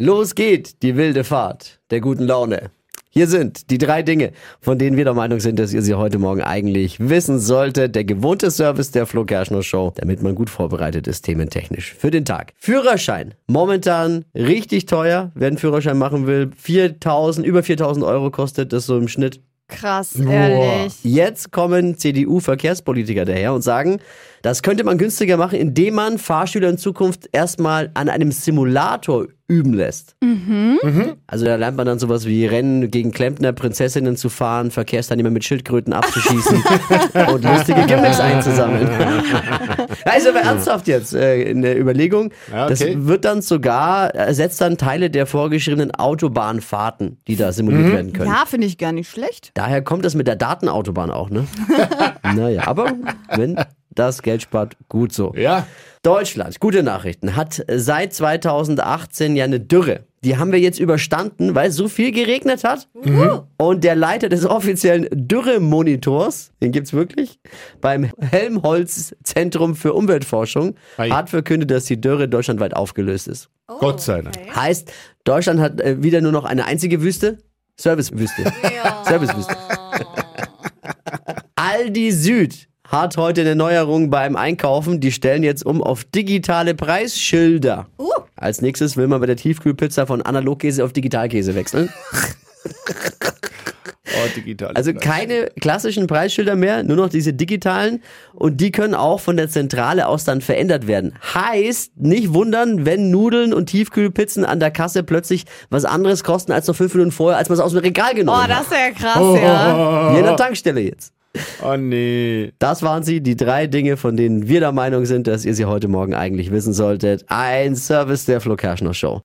Los geht die wilde Fahrt der guten Laune. Hier sind die drei Dinge, von denen wir der Meinung sind, dass ihr sie heute Morgen eigentlich wissen solltet. Der gewohnte Service der Flo Kerschner Show, damit man gut vorbereitet ist, thementechnisch für den Tag. Führerschein. Momentan richtig teuer. Wer einen Führerschein machen will, 4000, über 4000 Euro kostet das so im Schnitt. Krass, ehrlich. Jetzt kommen CDU-Verkehrspolitiker daher und sagen, das könnte man günstiger machen, indem man Fahrschüler in Zukunft erstmal an einem Simulator üben lässt. Also da lernt man dann sowas wie Rennen gegen Klempner, Prinzessinnen zu fahren, Verkehrsteilnehmer mit Schildkröten abzuschießen und lustige Gimmicks einzusammeln. also aber ernsthaft jetzt äh, in der Überlegung, Ja, okay. das wird dann sogar, ersetzt dann Teile der vorgeschriebenen Autobahnfahrten, die da simuliert werden können. Ja, finde ich gar nicht schlecht. Daher kommt das mit der Datenautobahn auch, ne? naja, aber wenn das Geld spart, gut so. Ja. Deutschland, gute Nachrichten, hat seit 2018 ja eine Dürre. Die haben wir jetzt überstanden, weil es so viel geregnet hat. Und der Leiter des offiziellen Dürremonitors, den gibt's wirklich, beim Helmholtz-Zentrum für Umweltforschung, Ei. hat verkündet, dass die Dürre deutschlandweit aufgelöst ist. Gott sei Dank. Heißt, Deutschland hat äh, wieder nur noch eine einzige Wüste? Servicewüste. Servicewüste. Aldi Süd hat heute eine Neuerung beim Einkaufen. Die stellen jetzt um auf digitale Preisschilder. Als nächstes will man bei der Tiefkühlpizza von Analogkäse auf Digitalkäse wechseln. Oh, digital. Also keine klassischen Preisschilder mehr, nur noch diese digitalen. Und die können auch von der Zentrale aus dann verändert werden. Heißt, nicht wundern, wenn Nudeln und Tiefkühlpizzen an der Kasse plötzlich was anderes kosten als noch fünf Minuten vorher, als man es aus dem Regal genommen Oh, hat. das ist ja krass, ja. Hier in der Tankstelle jetzt. Oh nee. Das waren sie, die drei Dinge, von denen wir der Meinung sind, dass ihr sie heute Morgen eigentlich wissen solltet. Ein Service der Flo Kerschner Show.